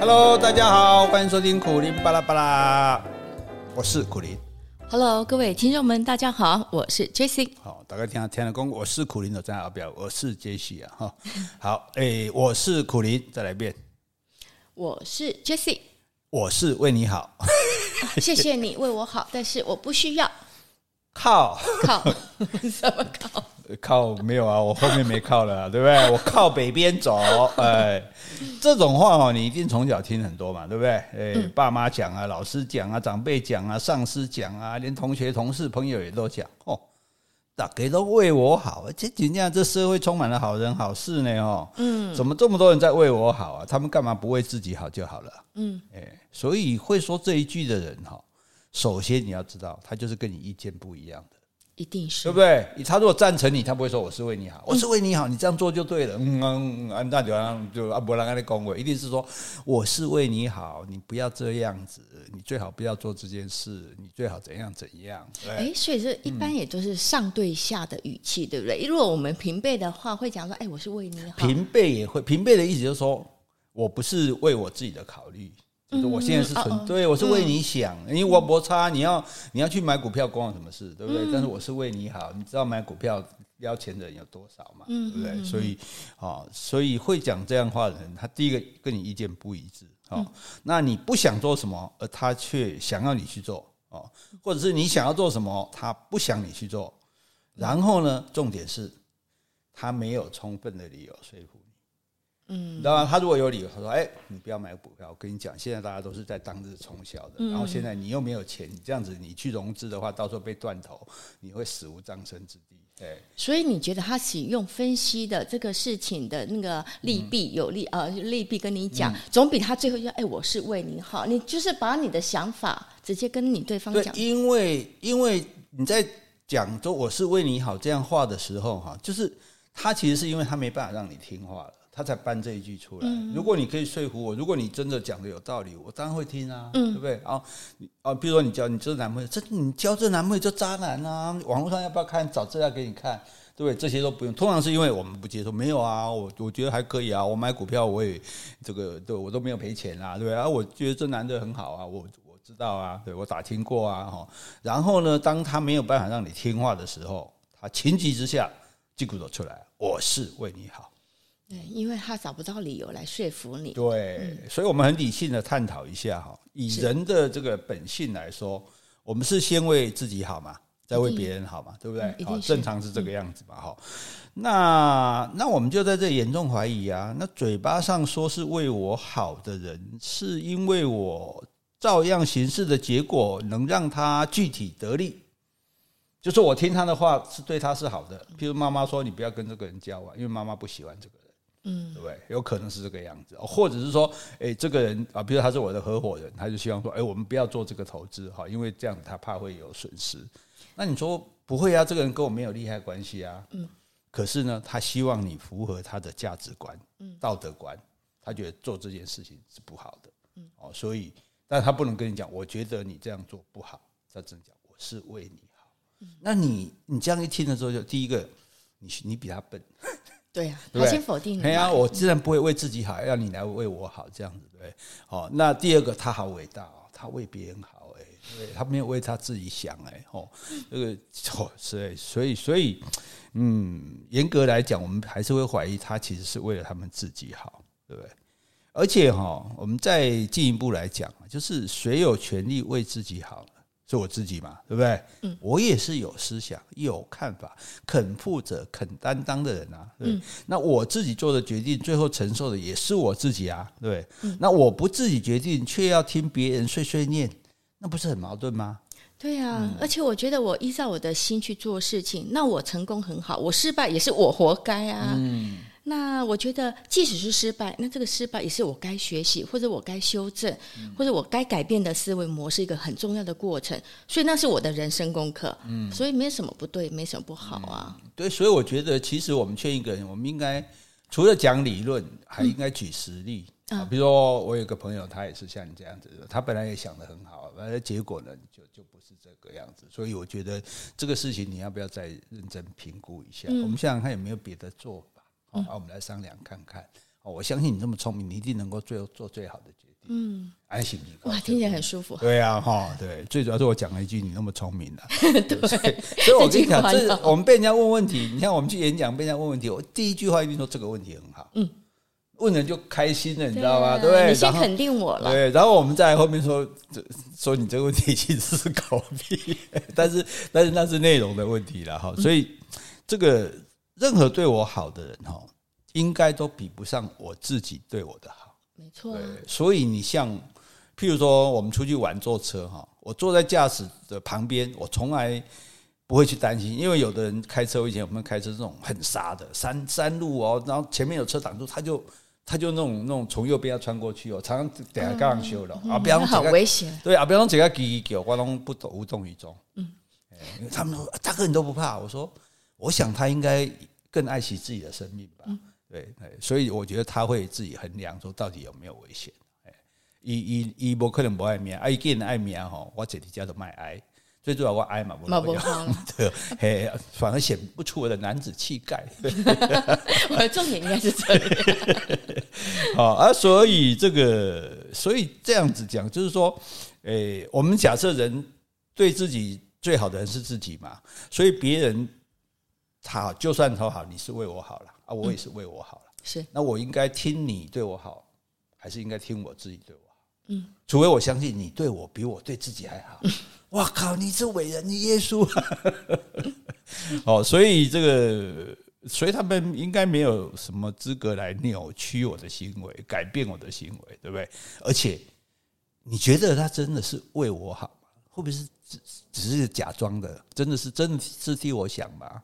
Hello，大家好，欢迎收听苦林巴拉巴拉，我是苦林。Hello，各位听众们，大家好，我是 Jessie。好，大家听下天的公，我是苦林的张阿表，我是 Jessie 啊哈。好，哎，我是苦林，再来一遍，我是 Jessie，我是为你好，谢谢你为我好，但是我不需要靠靠 什么靠？靠没有啊，我后面没靠了，对不对？我靠北边走，哎，这种话哦，你一定从小听很多嘛，对不对？哎，爸妈讲啊，老师讲啊，长辈讲啊，上司讲啊，连同学、同事、朋友也都讲哦，大家都为我好，这怎样？这社会充满了好人好事呢？哦，嗯，怎么这么多人在为我好啊？他们干嘛不为自己好就好了？嗯，哎，所以会说这一句的人哈，首先你要知道，他就是跟你意见不一样的。一定是对不对？他如果赞成你，他不会说我是为你好，我是为你好，你这样做就对了。嗯嗯嗯，那就就阿伯拉跟你恭维，一定是说我是为你好，你不要这样子，你最好不要做这件事，你最好怎样怎样。哎，所以这一般也都是上对下的语气，对不对？如果我们平辈的话，会讲说，哎，我是为你好。平辈也会，平辈的意思就是说我不是为我自己的考虑。就是我现在是纯对，我是为你想，因为我不差，你要你要去买股票，关我什么事，对不对？但是我是为你好，你知道买股票要钱的人有多少嘛？对不对？所以啊，所以会讲这样话的人，他第一个跟你意见不一致啊。那你不想做什么，而他却想要你去做哦，或者是你想要做什么，他不想你去做，然后呢，重点是他没有充分的理由说服。嗯，当然，他如果有理由，他说：“哎，你不要买股票。我跟你讲，现在大家都是在当日冲销的，然后现在你又没有钱，你这样子你去融资的话，到时候被断头，你会死无葬身之地。”对，所以你觉得他使用分析的这个事情的那个利弊有利呃，利弊跟你讲，总比他最后说：“哎，我是为你好。”你就是把你的想法直接跟你对方讲。因为因为你在讲说“我是为你好”这样话的时候，哈，就是他其实是因为他没办法让你听话了。他才搬这一句出来。如果你可以说服我，如果你真的讲的有道理，我当然会听啊，对不对？啊，啊，比如说你交你这男朋友，这你交这男朋友就渣男啊！网络上要不要看？找资料给你看，对不对？这些都不用。通常是因为我们不接受，没有啊，我我觉得还可以啊。我买股票我也这个对我都没有赔钱啊，对不对？啊，我觉得这男的很好啊，我我知道啊，对我打听过啊，哈。然后呢，当他没有办法让你听话的时候，他情急之下，击鼓都出来，我是为你好。对，因为他找不到理由来说服你。对，嗯、所以我们很理性的探讨一下哈，以人的这个本性来说，我们是先为自己好嘛，再为别人好嘛，对不对？好，正常是这个样子嘛，哈、嗯。那那我们就在这严重怀疑啊，那嘴巴上说是为我好的人，是因为我照样行事的结果能让他具体得利，就是我听他的话是对他是好的。譬如妈妈说你不要跟这个人交往，因为妈妈不喜欢这个人。嗯，对不对？有可能是这个样子，或者是说，哎，这个人啊，比如他是我的合伙人，他就希望说，哎，我们不要做这个投资哈，因为这样子他怕会有损失。那你说不会啊？这个人跟我没有利害关系啊。嗯。可是呢，他希望你符合他的价值观、道德观，他觉得做这件事情是不好的。嗯。哦，所以，但他不能跟你讲，我觉得你这样做不好。他只能讲，我是为你好。那你你这样一听的时候，就第一个，你你比他笨。对呀，他先否定你。对呀，我自然不会为自己好，要你来为我好，这样子对。好，那第二个，他好伟大哦，他为别人好，哎，对，他没有为他自己想，哎，哦，这个错，所以，所以，所以，嗯，严格来讲，我们还是会怀疑他其实是为了他们自己好，对不对？而且哈，我们再进一步来讲，就是谁有权利为自己好？是我自己嘛，对不对？嗯，我也是有思想、有看法、肯负责、肯担当的人啊。对，嗯，那我自己做的决定，最后承受的也是我自己啊。对，嗯，那我不自己决定，却要听别人碎碎念，那不是很矛盾吗？对啊，嗯，而且我觉得我依照我的心去做事情，那我成功很好，我失败也是我活该啊。嗯。那我觉得，即使是失败，那这个失败也是我该学习，或者我该修正，或者我该改变的思维模式，一个很重要的过程。所以那是我的人生功课。嗯，所以没什么不对，没什么不好啊。嗯、对，所以我觉得，其实我们劝一个人，我们应该除了讲理论，还应该举实例啊。比如说，我有个朋友，他也是像你这样子的，他本来也想得很好，完了结果呢，就就不是这个样子。所以我觉得这个事情，你要不要再认真评估一下？我们想想看有没有别的做法。好，我们来商量看看。哦，我相信你这么聪明，你一定能够最后做最好的决定。嗯，安心哇，听起来很舒服。对啊，哈，对，最主要是我讲了一句你那么聪明的，对，所以我跟你讲，这我们被人家问问题，你看我们去演讲被人家问问题，我第一句话一定说这个问题很好。嗯。问人就开心了，你知道吗？对不对？你先肯定我了。对，然后我们在后面说，说你这个问题其实是狗屁，但是但是那是内容的问题了哈。所以这个任何对我好的人哈，应该都比不上我自己对我的好。没错。对，所以你像譬如说我们出去玩坐车哈，我坐在驾驶的旁边，我从来不会去担心，因为有的人开车，以前我们开车这种很傻的山山路哦，然后前面有车挡住，他就。他就那种那种从右边要穿过去哦，常常等下刚刚修了啊，不要好危险。对啊，不要这个给给我拢不动无动于衷。嗯，他们说大哥你都不怕，我说我想他应该更爱惜自己的生命吧。对，所以我觉得他会自己衡量说到底有没有危险。哎，一一一不可能不爱命，爱一个人爱命吼，我这里叫做卖爱。最主要我爱嘛，不 对，嘿，反而显不出我的男子气概。我的重点应该是这里。好啊，所以这个，所以这样子讲，就是说，诶，我们假设人对自己最好的人是自己嘛，所以别人好，就算他好，你是为我好了啊，我也是为我好了。是，那我应该听你对我好，还是应该听我自己对我好？嗯，除非我相信你对我比我对自己还好。哇靠！你是伟人，你耶稣。哦，所以这个，所以他们应该没有什么资格来扭曲我的行为，改变我的行为，对不对？而且，你觉得他真的是为我好吗？会不会是只只是假装的？真的是真的是替我想吗？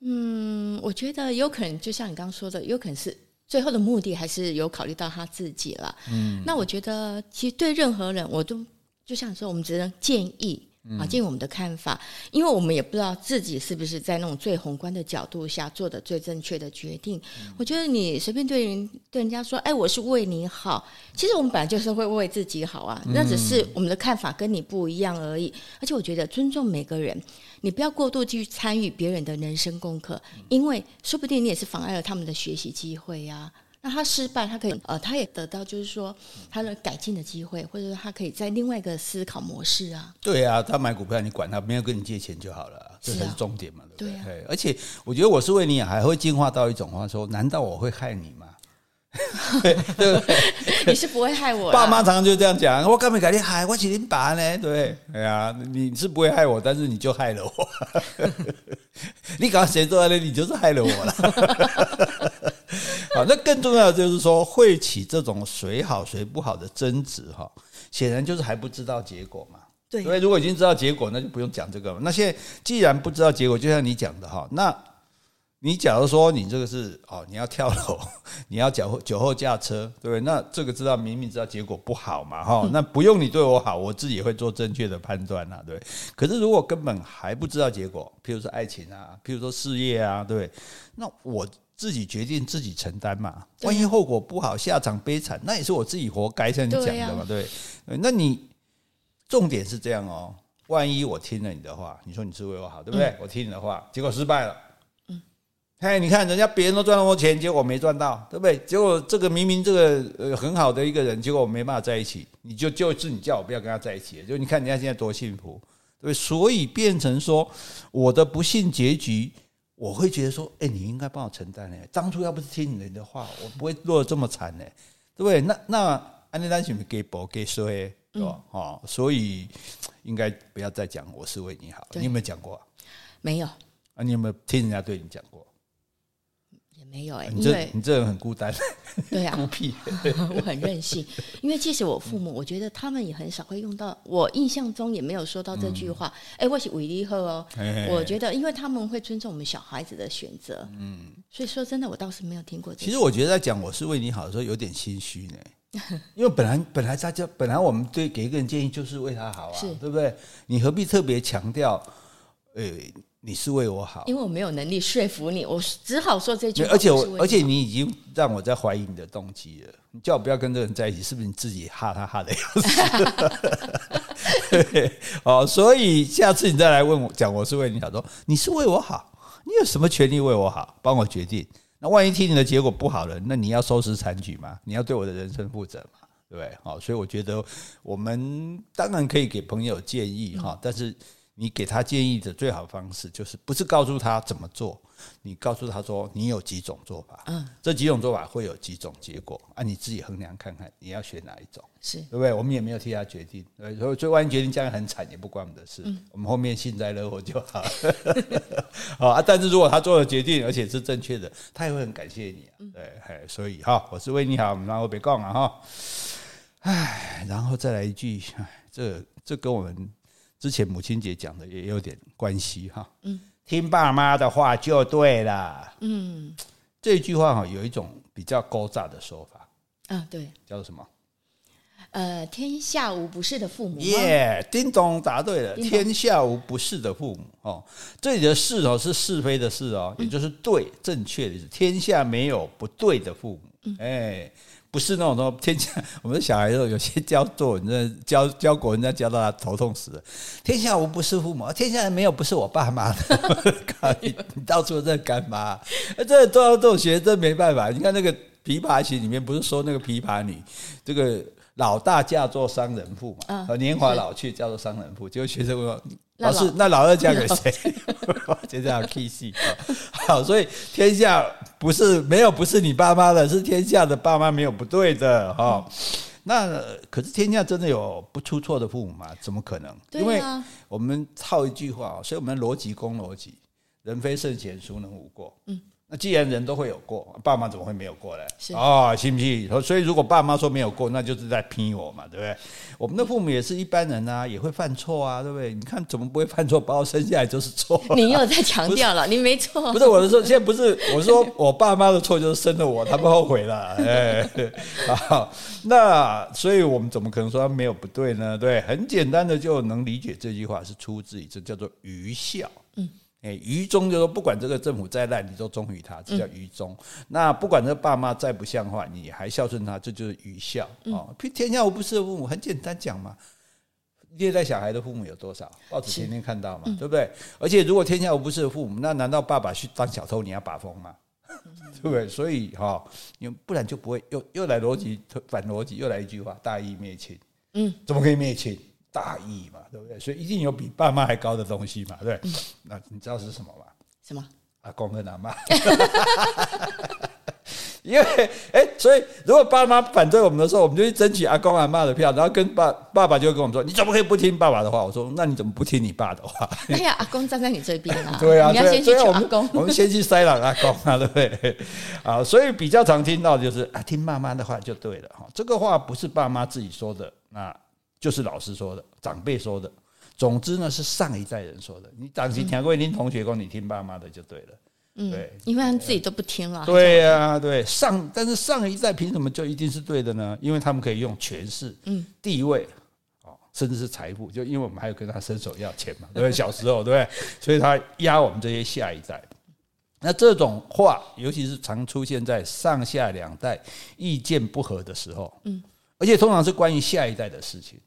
嗯，我觉得有可能，就像你刚刚说的，有可能是最后的目的还是有考虑到他自己了。嗯，那我觉得，其实对任何人，我都。就像说，我们只能建议啊，建议我们的看法，因为我们也不知道自己是不是在那种最宏观的角度下做的最正确的决定。我觉得你随便对人对人家说，哎，我是为你好，其实我们本来就是会为自己好啊，那只是我们的看法跟你不一样而已。而且我觉得尊重每个人，你不要过度去参与别人的人生功课，因为说不定你也是妨碍了他们的学习机会呀。那他失败，他可以呃，他也得到就是说他的改进的机会，或者说他可以在另外一个思考模式啊。对啊，他买股票你管他，没有跟你借钱就好了，这才是重点嘛，对不对？对啊。而且我觉得我是为你，还会进化到一种话说，难道我会害你吗？对不对？你是不会害我。爸妈常常就这样讲，我干嘛改你害我？请你爸呢？对，哎呀，你是不会害我，但是你就害了我。你刚刚谁做的？你就是害了我了。好，那更重要的就是说，会起这种谁好谁不好的争执哈，显然就是还不知道结果嘛。对，因为如果已经知道结果，那就不用讲这个了。那现在既然不知道结果，就像你讲的哈，那你假如说你这个是哦，你要跳楼，你要酒后酒后驾车，对不对？那这个知道明明知道结果不好嘛，哈，那不用你对我好，我自己会做正确的判断呐，对。可是如果根本还不知道结果，譬如说爱情啊，譬如说事业啊，对，那我。自己决定自己承担嘛，万一后果不好，下场悲惨，那也是我自己活该。像你讲的嘛，对，那你重点是这样哦。万一我听了你的话，你说你是为我好，对不对？我听你的话，结果失败了。嗯，嘿，你看人家别人都赚那么多钱，结果我没赚到，对不对？结果这个明明这个呃很好的一个人，结果我没办法在一起，你就就是你叫我不要跟他在一起，就你看人家现在多幸福，对，所以变成说我的不幸结局。我会觉得说，哎，你应该帮我承担呢。当初要不是听你的话，我不会落得这么惨呢，对不对？那那安利单是不是给博给衰，对吧？哦，所以应该不要再讲我是为你好。你有没有讲过？没有。啊，你有没有听人家对你讲过？没有哎、欸，你这为你这人很孤单，对啊，孤僻，我很任性。因为即使我父母，我觉得他们也很少会用到。我印象中也没有说到这句话。哎、嗯，我是为你好哦。嘿嘿嘿，我觉得，因为他们会尊重我们小孩子的选择。嗯，所以说真的，我倒是没有听过。其实我觉得在讲我是为你好的时候，有点心虚呢。因为本来本来大家本来我们对给一个人建议就是为他好啊，是对不对？你何必特别强调？诶。你是为我好，因为我没有能力说服你，我只好说这句话。而且我，而且你已经让我在怀疑你的动机了。你叫我不要跟这个人在一起，是不是你自己哈他哈的要死？对，哦，所以下次你再来问我，讲我是为你好，说你是为我好，你有什么权利为我好？帮我决定。那万一听你的结果不好了，那你要收拾残局吗？你要对我的人生负责吗？对不对？好，所以我觉得我们当然可以给朋友建议哈，但是你给他建议的最好方式就是不是告诉他怎么做。你告诉他说，你有几种做法，嗯，这几种做法会有几种结果，啊，你自己衡量看看，你要选哪一种，是对不对？我们也没有替他决定，对，所以所以万一决定这样很惨，也不关我们的事，嗯，我们后面幸灾乐祸就好，好啊。但是如果他做了决定，而且是正确的，他也会很感谢你，啊，对，嘿，所以哈，我是为你好，然后别讲了哈，哎，然后再来一句，哎，这这跟我们之前母亲节讲的也有点关系哈，嗯。听爸妈的话就对了。嗯，这句话哈有一种比较勾诈的说法。啊，对，叫做什么？呃，天下无不是的父母。耶，叮咚，答对了。天下无不是的父母哦，这里的“是”哦是是非的“是”哦，也就是对正确的意思。天下没有不对的父母。哎。不是那种说天下，我们小孩子有些教作文，教教国，人家教到他头痛死了。天下无不是父母，天下人没有不是我爸妈的。你你到处在干嘛？这都要这种学，这没办法。你看那个《琵琶行》里面不是说那个琵琶女，这个老大嫁做商人妇嘛，呃，年华老去叫做商人妇，结果学生问我。老师，那老二嫁给谁？就这样 K C 好，所以天下不是没有不是你爸妈的，是天下的爸妈没有不对的哈。那可是天下真的有不出错的父母吗？怎么可能？因为我们套一句话，所以我们逻辑公逻辑，人非圣贤，孰能无过？嗯。那既然人都会有过，爸妈怎么会没有过呢？是啊，信不信？所以如果爸妈说没有过，那就是在骗我嘛，对不对？我们的父母也是一般人啊，也会犯错啊，对不对？你看怎么不会犯错？把我生下来就是错。你又在强调了，你没错。不是我的说，现在不是我说我爸妈的错，就是生了我，他们后悔了。哎，好，那所以我们怎么可能说他没有不对呢？对，很简单的就能理解这句话是出自于这叫做愚孝。嗯。哎，愚忠就说不管这个政府再烂，你都忠于他，这叫愚忠。嗯、那不管这爸妈再不像话，你还孝顺他，这就是愚孝。哦，天下无不是的父母，很简单讲嘛。虐待小孩的父母有多少？报纸天天看到嘛，嗯、对不对？而且如果天下无不是的父母，那难道爸爸去当小偷，你要把风吗？对不对？所以哈，因为不然就不会又又来逻辑反逻辑，又来一句话：大义灭亲。嗯，怎么可以灭亲？大义嘛，对不对？所以一定有比爸妈还高的东西嘛，对。嗯、那你知道是什么吗？什么？阿公跟阿妈。因为哎、欸，所以如果爸妈反对我们的时候，我们就去争取阿公阿妈的票，然后跟爸爸爸就会跟我们说：“你怎么可以不听爸爸的话？”我说：“那你怎么不听你爸的话？”哎呀，阿公站在你这边啊！对啊，你要先去求阿公。我们先去塞朗阿公啊，对不对？啊，所以比较常听到就是啊，听妈妈的话就对了哈。这个话不是爸妈自己说的，那。就是老师说的，长辈说的，总之呢是上一代人说的。你长期听过您同学讲，你听爸妈的就对了。嗯，对，因为他们自己都不听了。对呀、啊，对上，但是上一代凭什么就一定是对的呢？因为他们可以用权势、嗯，地位，哦，甚至是财富，就因为我们还有跟他伸手要钱嘛，对不对？小时候，对不对？所以他压我们这些下一代。那这种话，尤其是常出现在上下两代意见不合的时候，嗯，而且通常是关于下一代的事情。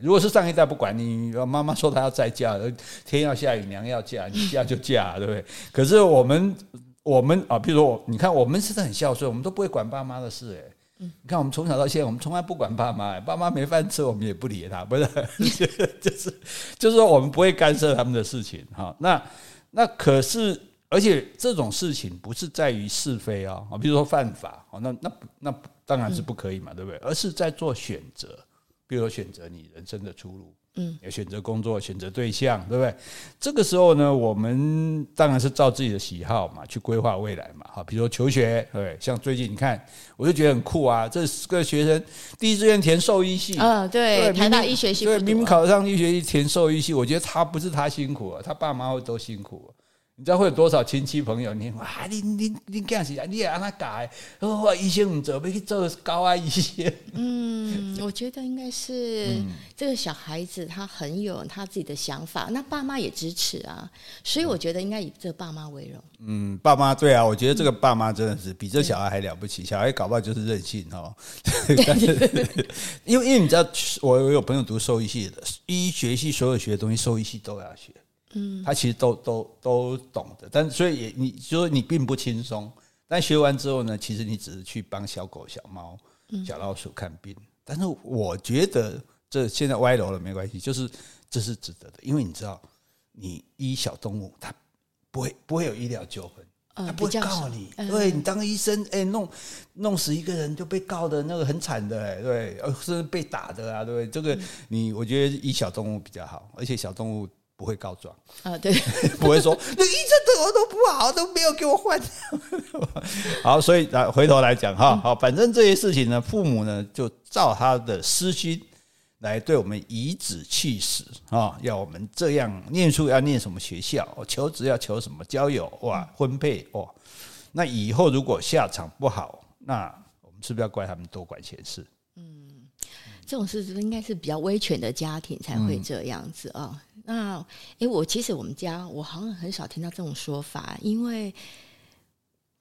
如果是上一代不管你，妈妈说她要再嫁，天要下雨娘要嫁，你嫁就嫁，对不对？可是我们我们啊，比如说我，你看我们是很孝顺，我们都不会管爸妈的事，哎，你看我们从小到现在，我们从来不管爸妈，爸妈没饭吃，我们也不理他，不是，就是就是说我们不会干涉他们的事情，哈。那那可是，而且这种事情不是在于是非啊，比如说犯法，那那那当然是不可以嘛，对不对？而是在做选择。比如说选择你人生的出路，嗯，也选择工作，选择对象，对不对？这个时候呢，我们当然是照自己的喜好嘛，去规划未来嘛。好，比如说求学，对，像最近你看，我就觉得很酷啊。这个学生第一志愿填兽医系，嗯，对，台大医学系，对，明明考上医学系填兽医系，我觉得他不是他辛苦啊，他爸妈会都辛苦。你知道会有多少亲戚朋友？你哇，你你你这样子，你也让他改，哦，医生唔做，要去做高啊医生。嗯，我觉得应该是这个小孩子他很有他自己的想法，那爸妈也支持啊，所以我觉得应该以这个爸妈为荣。嗯，爸妈对啊，我觉得这个爸妈真的是比这小孩还了不起，小孩搞不好就是任性哦。但是因为因为你知道，我我有朋友读兽医系的，医学系所有学的东西，兽医系都要学。嗯，他其实都都都懂的，但所以也你就说你并不轻松，但学完之后呢，其实你只是去帮小狗、小猫、小老鼠看病，但是我觉得这现在歪楼了没关系，就是这是值得的，因为你知道，你医小动物，它不会不会有医疗纠纷。他不会告你，嗯、对你当医生，哎、欸，弄弄死一个人就被告的那个很惨的，哎，对，甚至被打的啊，对，这个你我觉得医小动物比较好，而且小动物不会告状啊，对，不会说那医生对我都不好，都没有给我换。好，所以来回头来讲哈，好，反正这些事情呢，父母呢就照他的私心。来对我们颐指气使啊！要我们这样念书要念什么学校，求职要求什么，交友哇，婚配哇，那以后如果下场不好，那我们是不是要怪他们多管闲事？嗯，这种事是不是应该是比较威权的家庭才会这样子啊？嗯、那诶，我其实我们家我好像很少听到这种说法，因为。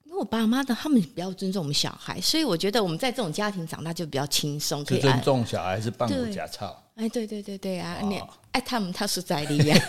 因为我爸妈的他们比较尊重我们小孩，所以我觉得我们在这种家庭长大就比较轻松。可以尊重小孩是半骨假操。哎，对对对对啊！你爱他们，他是在理呀。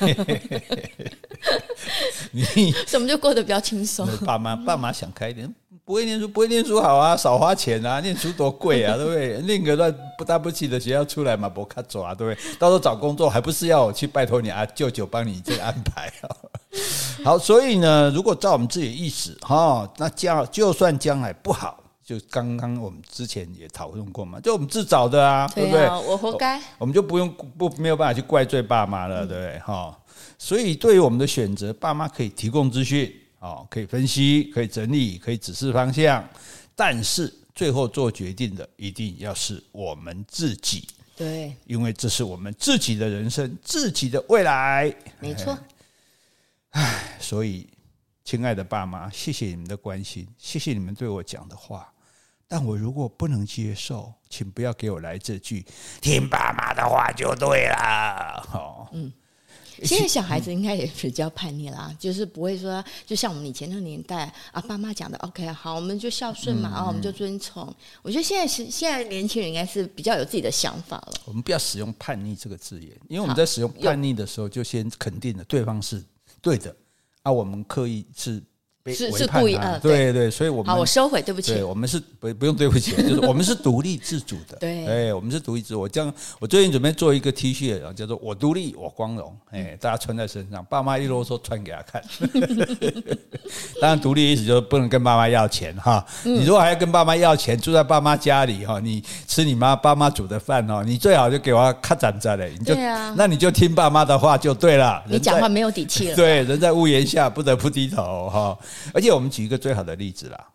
你所以我们就过得比较轻松。爸妈爸妈想开一点，不会念书不会念书好啊，少花钱啊，念书多贵啊，对不对？念个乱不大不起的学校出来嘛，不卡走啊，对不对？到时候找工作还不是要我去拜托你啊舅舅帮你这个安排啊？好，所以呢，如果照我们自己的意思哈，那将就算将来不好，就刚刚我们之前也讨论过嘛，就我们自找的啊，对，啊对不对？我活该，我们就不用不没有办法去怪罪爸妈了，对不对？哈，所以对于我们的选择，爸妈可以提供资讯，啊，可以分析，可以整理，可以指示方向，但是最后做决定的一定要是我们自己，对，因为这是我们自己的人生，自己的未来，没错。唉，所以，亲爱的爸妈，谢谢你们的关心，谢谢你们对我讲的话。但我如果不能接受，请不要给我来这句“听爸妈的话就对了”。好，嗯，现在小孩子应该也比较叛逆啦，就是不会说，就像我们以前那个年代啊，爸妈讲的 OK，好，我们就孝顺嘛，啊，我们就遵从。我觉得现在是现在年轻人应该是比较有自己的想法了。我们不要使用“叛逆”这个字眼，因为我们在使用“叛逆”的时候，就先肯定了对方是。对的，啊，我们刻意是。是是故意啊，对对，所以我们好，我收回，对不起。对，我们是不不用对不起，就是我们是独立自主的。对，哎，我们是独立自主。我将我最近准备做一个 T 恤，叫做“我独立我光荣”，哎，大家穿在身上，爸妈一啰嗦穿给他看。当然，独立意思就是不能跟爸妈要钱哈。你如果还要跟爸妈要钱，住在爸妈家里哈，你吃你妈爸妈煮的饭哦，你最好就给我卡斩在嘞。你就那你就听爸妈的话就对了。你讲话没有底气了。对，人在屋檐下，不得不低头哈。而且我们举一个最好的例子啦，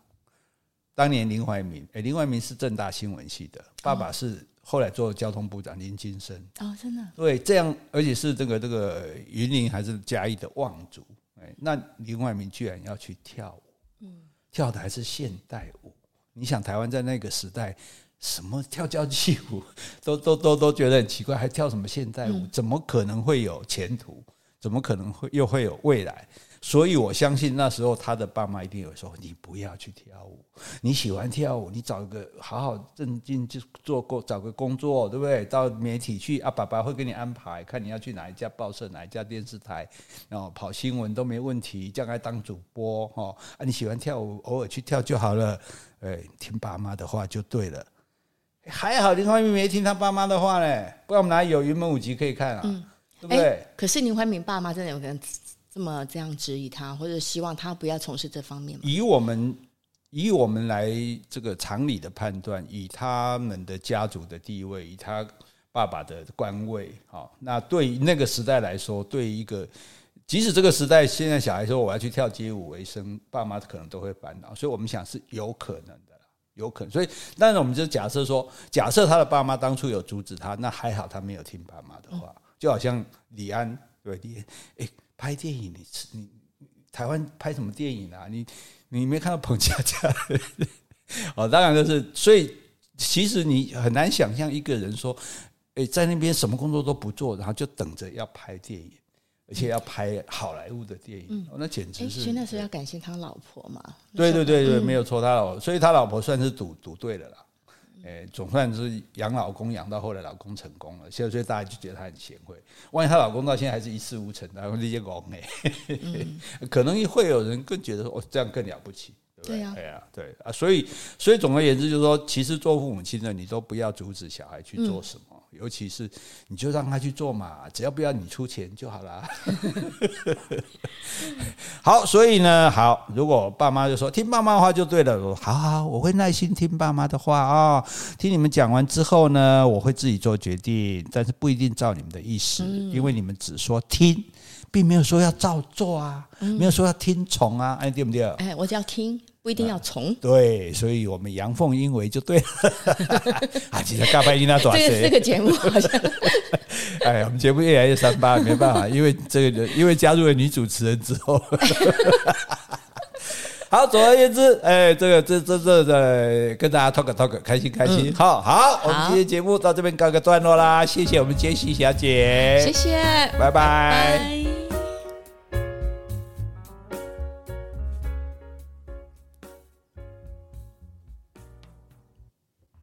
当年林怀民，哎，林怀民是正大新闻系的，爸爸是后来做交通部长林金生。哦，真的？对，这样，而且是这个这个云林还是嘉义的望族，哎，那林怀民居然要去跳舞，嗯，跳的还是现代舞。你想，台湾在那个时代，什么跳交际舞都都都都觉得很奇怪，还跳什么现代舞？怎么可能会有前途？怎么可能会又会有未来？所以我相信那时候他的爸妈一定有说：“你不要去跳舞，你喜欢跳舞，你找一个好好正经就做过找个工作，对不对？到媒体去啊，爸爸会给你安排，看你要去哪一家报社、哪一家电视台，然后跑新闻都没问题，将来当主播哈啊，你喜欢跳舞，偶尔去跳就好了，哎，听爸妈的话就对了。还好林怀民没听他爸妈的话呢，不然我们哪有云门舞集可以看啊？嗯、对不对？欸、可是林怀民爸妈真的有可能。这么这样质疑他，或者希望他不要从事这方面吗？以我们以我们来这个常理的判断，以他们的家族的地位，以他爸爸的官位，好，那对于那个时代来说，对于一个即使这个时代现在小孩说我要去跳街舞为生，爸妈可能都会烦恼，所以我们想是有可能的，有可能。所以，但是我们就假设说，假设他的爸妈当初有阻止他，那还好他没有听爸妈的话，就好像李安对李安，哎。拍电影，你你台湾拍什么电影啊？你你没看到彭佳佳？哦，当然就是，所以其实你很难想象一个人说，诶，在那边什么工作都不做，然后就等着要拍电影，而且要拍好莱坞的电影，嗯哦、那简直是。所以那时候要感谢他老婆嘛。对对对对，没有错，他老婆，所以他老婆算是赌赌对了啦。哎，总算是养老公养到后来，老公成功了，所以所以大家就觉得她很贤惠。万一她老公到现在还是一事无成，然后这些公哎，可能会有人更觉得说，哦，这样更了不起。对不对？对呀、啊，对呀，对啊，所以所以总而言之，就是说，其实做父母亲的，你都不要阻止小孩去做什么。嗯尤其是，你就让他去做嘛，只要不要你出钱就好了。好，所以呢，好，如果爸妈就说听爸妈的话就对了，好好，我会耐心听爸妈的话啊。听你们讲完之后呢，我会自己做决定，但是不一定照你们的意思，因为你们只说听，并没有说要照做啊，没有说要听从啊，哎，对不对？哎，我只要听。不一定要从、啊、对，所以我们阳奉阴违就对了。啊，其实尬拍应该多少岁？这个节目好像，哎，我们节目越来越三八，没办法，因为这个 因为加入了女主持人之后。好，总而言之，哎，这个这这这这跟大家 talk talk，开心开心。嗯、好好，我们今天节目到这边告个段落啦，谢谢我们杰西小姐，谢谢，拜拜。拜拜。